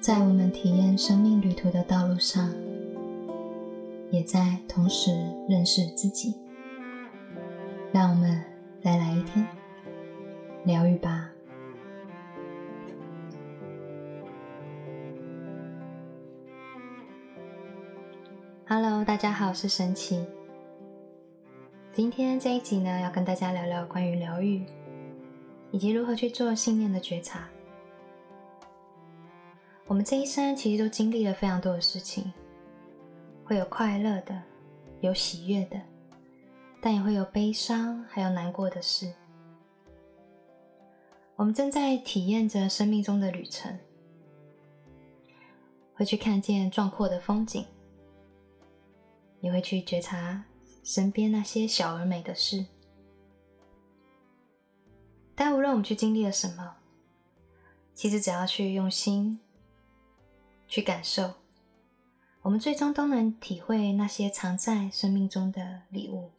在我们体验生命旅途的道路上，也在同时认识自己。让我们再来一天疗愈吧。Hello，大家好，我是神奇。今天这一集呢，要跟大家聊聊关于疗愈，以及如何去做信念的觉察。我们这一生其实都经历了非常多的事情，会有快乐的，有喜悦的，但也会有悲伤，还有难过的事。我们正在体验着生命中的旅程，会去看见壮阔的风景，也会去觉察身边那些小而美的事。但无论我们去经历了什么，其实只要去用心。去感受，我们最终都能体会那些藏在生命中的礼物。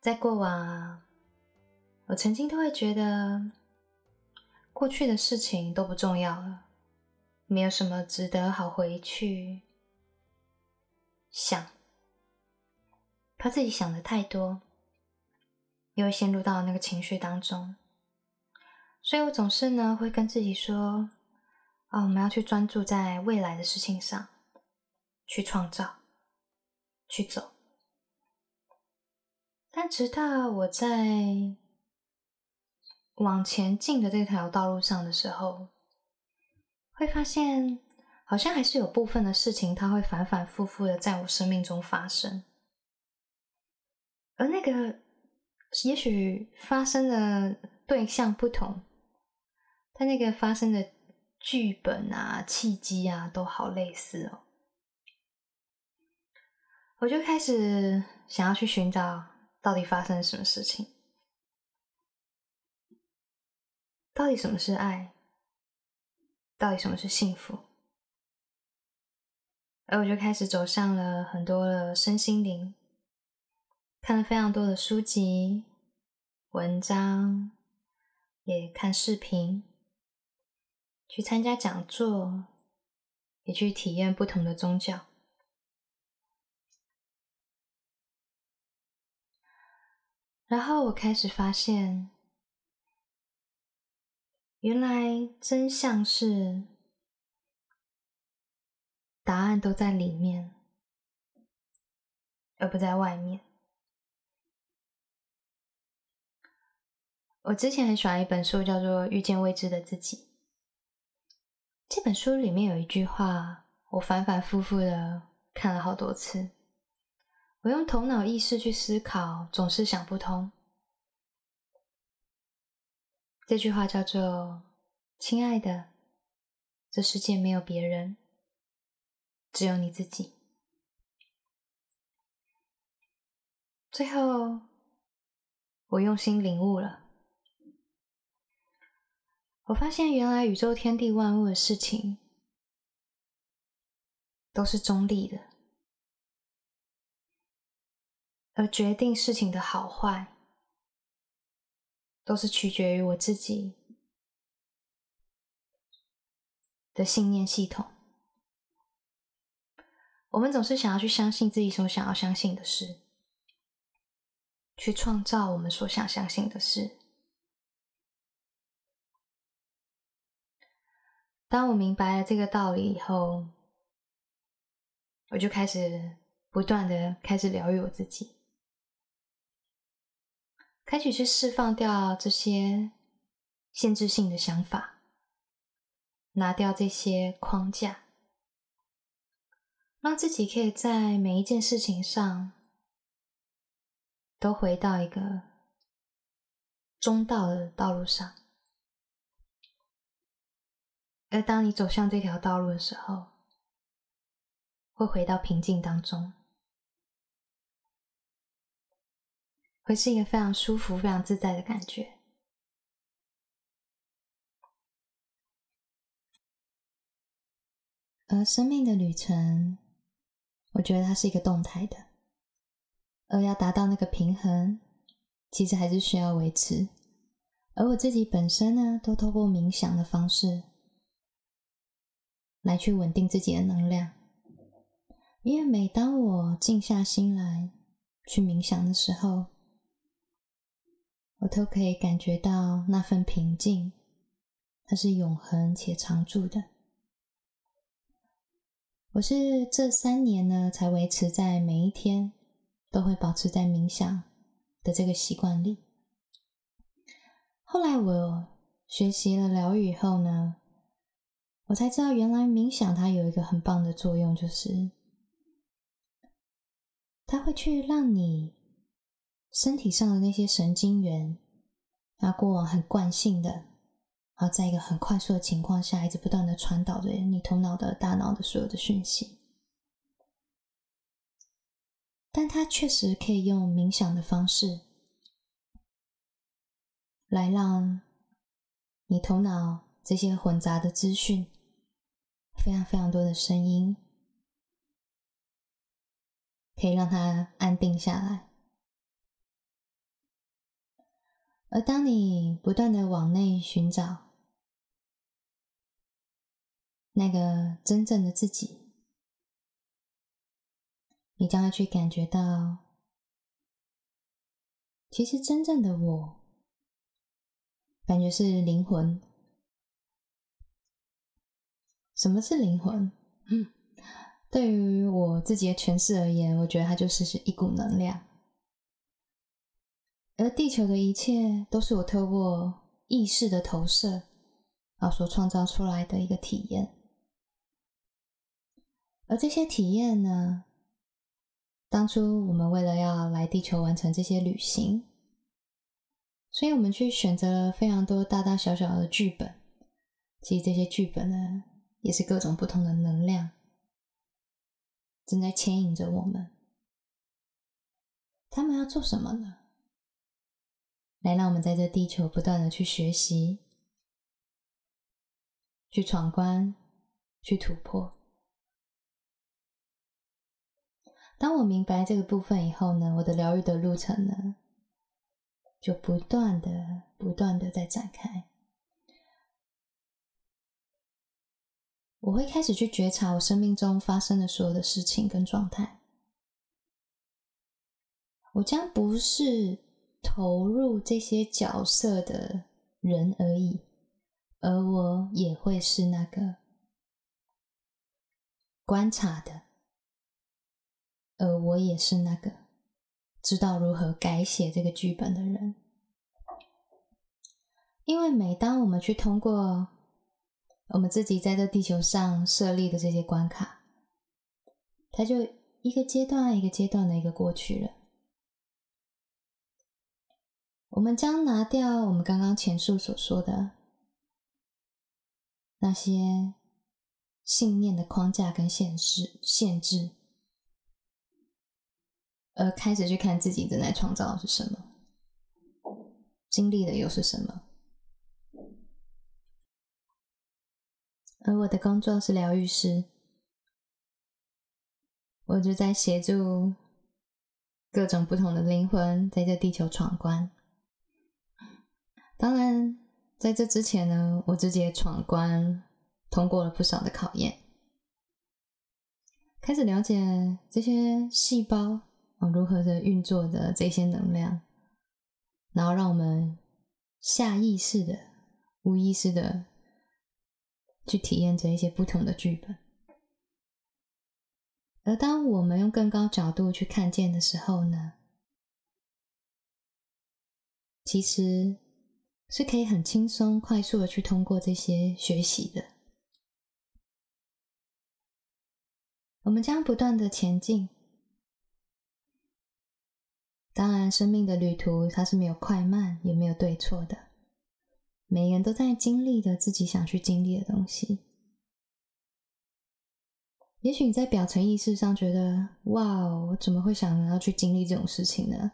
在过往，我曾经都会觉得过去的事情都不重要了，没有什么值得好回去想，怕自己想的太多，又会陷入到那个情绪当中。所以我总是呢会跟自己说：“啊，我们要去专注在未来的事情上，去创造，去走。”但直到我在往前进的这条道路上的时候，会发现好像还是有部分的事情，它会反反复复的在我生命中发生，而那个也许发生的对象不同。他那个发生的剧本啊、契机啊，都好类似哦。我就开始想要去寻找，到底发生了什么事情？到底什么是爱？到底什么是幸福？而我就开始走向了很多的身心灵，看了非常多的书籍、文章，也看视频。去参加讲座，也去体验不同的宗教，然后我开始发现，原来真相是答案都在里面，而不在外面。我之前很喜欢一本书，叫做《遇见未知的自己》。这本书里面有一句话，我反反复复的看了好多次。我用头脑意识去思考，总是想不通。这句话叫做：“亲爱的，这世界没有别人，只有你自己。”最后，我用心领悟了。我发现，原来宇宙天地万物的事情都是中立的，而决定事情的好坏，都是取决于我自己的信念系统。我们总是想要去相信自己所想要相信的事，去创造我们所想相信的事。当我明白了这个道理以后，我就开始不断的开始疗愈我自己，开始去释放掉这些限制性的想法，拿掉这些框架，让自己可以在每一件事情上都回到一个中道的道路上。而当你走向这条道路的时候，会回到平静当中，会是一个非常舒服、非常自在的感觉。而生命的旅程，我觉得它是一个动态的，而要达到那个平衡，其实还是需要维持，而我自己本身呢，都透过冥想的方式来去稳定自己的能量。因为每当我静下心来去冥想的时候，我都可以感觉到那份平静，它是永恒且常驻的。我是这三年呢，才维持在每一天都会保持在冥想的这个习惯里。后来我学习了疗愈以后呢，我才知道原来冥想它有一个很棒的作用，就是它会去让你。身体上的那些神经元，啊过往很惯性的，啊在一个很快速的情况下，一直不断的传导着你头脑的大脑的所有的讯息。但它确实可以用冥想的方式，来让你头脑这些混杂的资讯，非常非常多的声音，可以让它安定下来。而当你不断的往内寻找那个真正的自己，你将会去感觉到，其实真正的我，感觉是灵魂。什么是灵魂？对于我自己的诠释而言，我觉得它就是是一股能量。而地球的一切都是我透过意识的投射啊所创造出来的一个体验，而这些体验呢，当初我们为了要来地球完成这些旅行，所以我们去选择了非常多大大小小的剧本。其实这些剧本呢，也是各种不同的能量正在牵引着我们。他们要做什么呢？来，让我们在这地球不断的去学习、去闯关、去突破。当我明白这个部分以后呢，我的疗愈的路程呢，就不断的、不断的在展开。我会开始去觉察我生命中发生的所有的事情跟状态。我将不是。投入这些角色的人而已，而我也会是那个观察的，而我也是那个知道如何改写这个剧本的人。因为每当我们去通过我们自己在这地球上设立的这些关卡，它就一个阶段一个阶段的一个过去了。我们将拿掉我们刚刚前述所说的那些信念的框架跟限制，限制，而开始去看自己正在创造的是什么，经历的又是什么。而我的工作是疗愈师，我就在协助各种不同的灵魂在这地球闯关。当然，在这之前呢，我自己也闯关，通过了不少的考验，开始了解这些细胞啊如何的运作的这些能量，然后让我们下意识的、无意识的去体验着一些不同的剧本。而当我们用更高角度去看见的时候呢，其实。是可以很轻松、快速的去通过这些学习的。我们将不断的前进。当然，生命的旅途它是没有快慢，也没有对错的。每个人都在经历着自己想去经历的东西。也许你在表层意识上觉得：“哇，我怎么会想要去经历这种事情呢？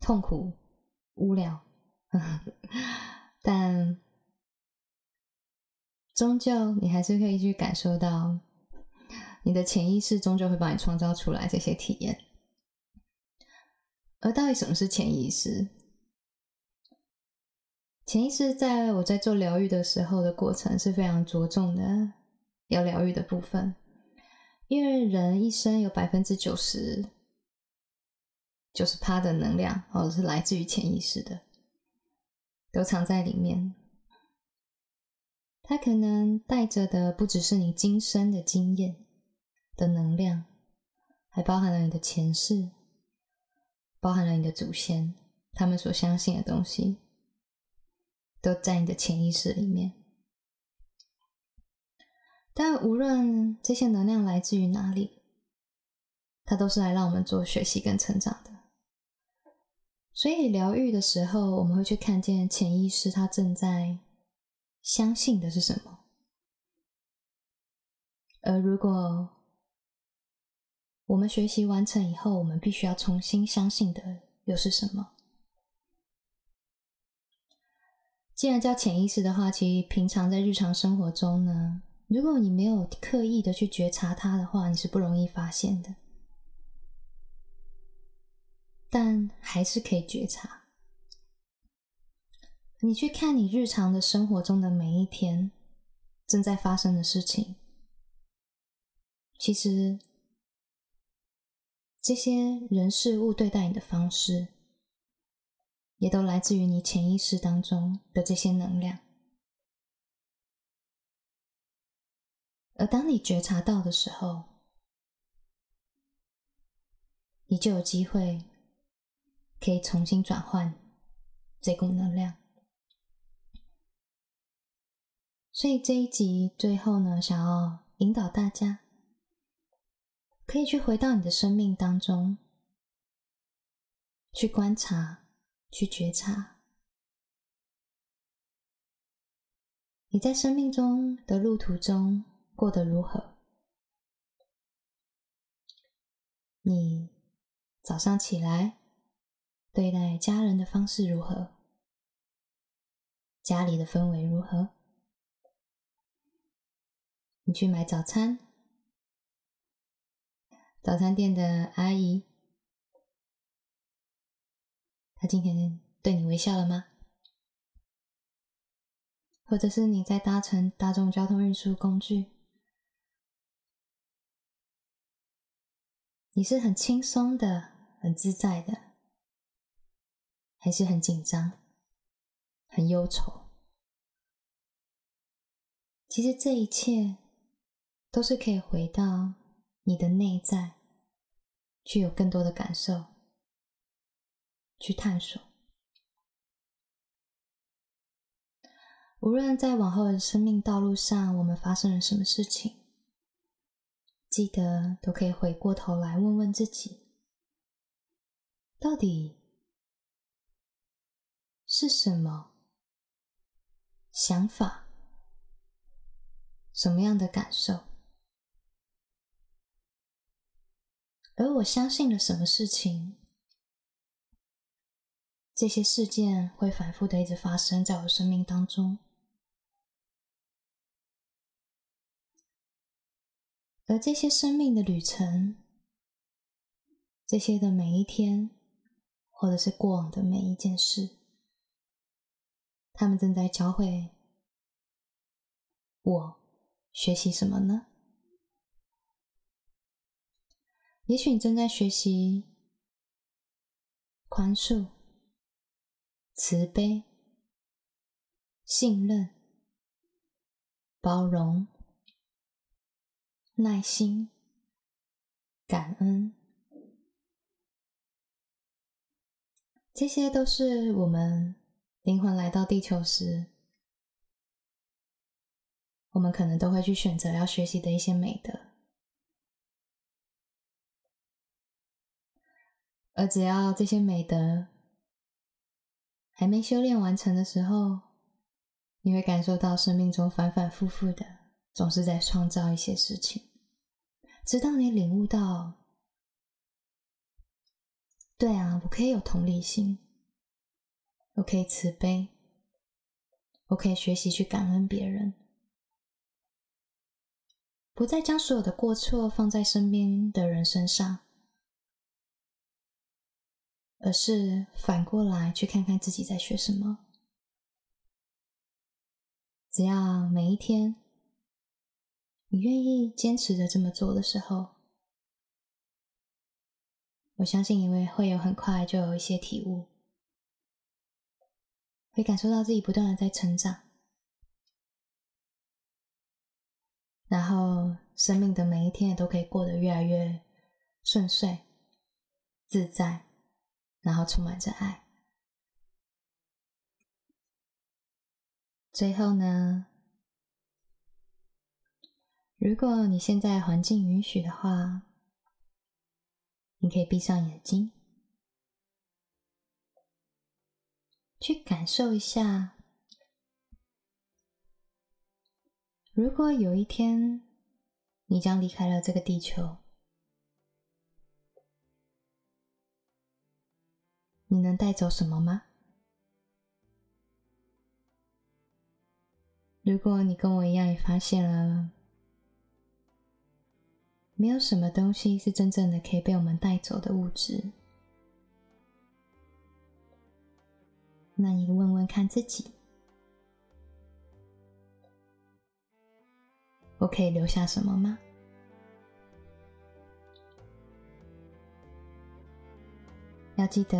痛苦、无聊。”但终究，你还是可以去感受到，你的潜意识终究会帮你创造出来这些体验。而到底什么是潜意识？潜意识在我在做疗愈的时候的过程是非常着重的要疗愈的部分，因为人一生有百分之九十九十趴的能量，哦，是来自于潜意识的，都藏在里面。它可能带着的不只是你今生的经验的能量，还包含了你的前世，包含了你的祖先，他们所相信的东西。都在你的潜意识里面，但无论这些能量来自于哪里，它都是来让我们做学习跟成长的。所以疗愈的时候，我们会去看见潜意识它正在相信的是什么，而如果我们学习完成以后，我们必须要重新相信的又是什么？既然叫潜意识的话，其实平常在日常生活中呢，如果你没有刻意的去觉察它的话，你是不容易发现的。但还是可以觉察。你去看你日常的生活中的每一天正在发生的事情，其实这些人事物对待你的方式。也都来自于你潜意识当中的这些能量，而当你觉察到的时候，你就有机会可以重新转换这股能量。所以这一集最后呢，想要引导大家，可以去回到你的生命当中，去观察。去觉察，你在生命中的路途中过得如何？你早上起来对待家人的方式如何？家里的氛围如何？你去买早餐，早餐店的阿姨。他今天对你微笑了吗？或者是你在搭乘大众交通运输工具，你是很轻松的、很自在的，还是很紧张、很忧愁？其实这一切都是可以回到你的内在，去有更多的感受。去探索，无论在往后的生命道路上，我们发生了什么事情，记得都可以回过头来问问自己，到底是什么想法，什么样的感受，而我相信了什么事情。这些事件会反复的一直发生在我生命当中，而这些生命的旅程，这些的每一天，或者是过往的每一件事，他们正在教会我学习什么呢？也许你正在学习宽恕。慈悲、信任、包容、耐心、感恩，这些都是我们灵魂来到地球时，我们可能都会去选择要学习的一些美德。而只要这些美德，还没修炼完成的时候，你会感受到生命中反反复复的，总是在创造一些事情，直到你领悟到，对啊，我可以有同理心，我可以慈悲，我可以学习去感恩别人，不再将所有的过错放在身边的人身上。而是反过来去看看自己在学什么，只要每一天你愿意坚持着这么做的时候，我相信你会会有很快就有一些体悟，会感受到自己不断的在成长，然后生命的每一天也都可以过得越来越顺遂、自在，然后充满着爱。最后呢，如果你现在环境允许的话，你可以闭上眼睛，去感受一下，如果有一天你将离开了这个地球，你能带走什么吗？如果你跟我一样也发现了，没有什么东西是真正的可以被我们带走的物质，那你问问看自己，我可以留下什么吗？要记得，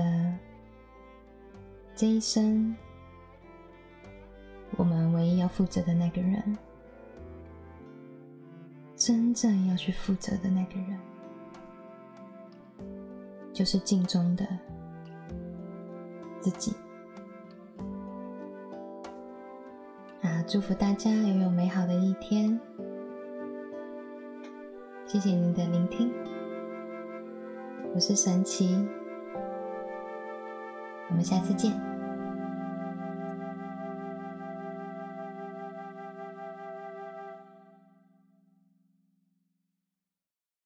这一生。我们唯一要负责的那个人，真正要去负责的那个人，就是镜中的自己。啊，祝福大家拥有美好的一天！谢谢您的聆听，我是神奇，我们下次见。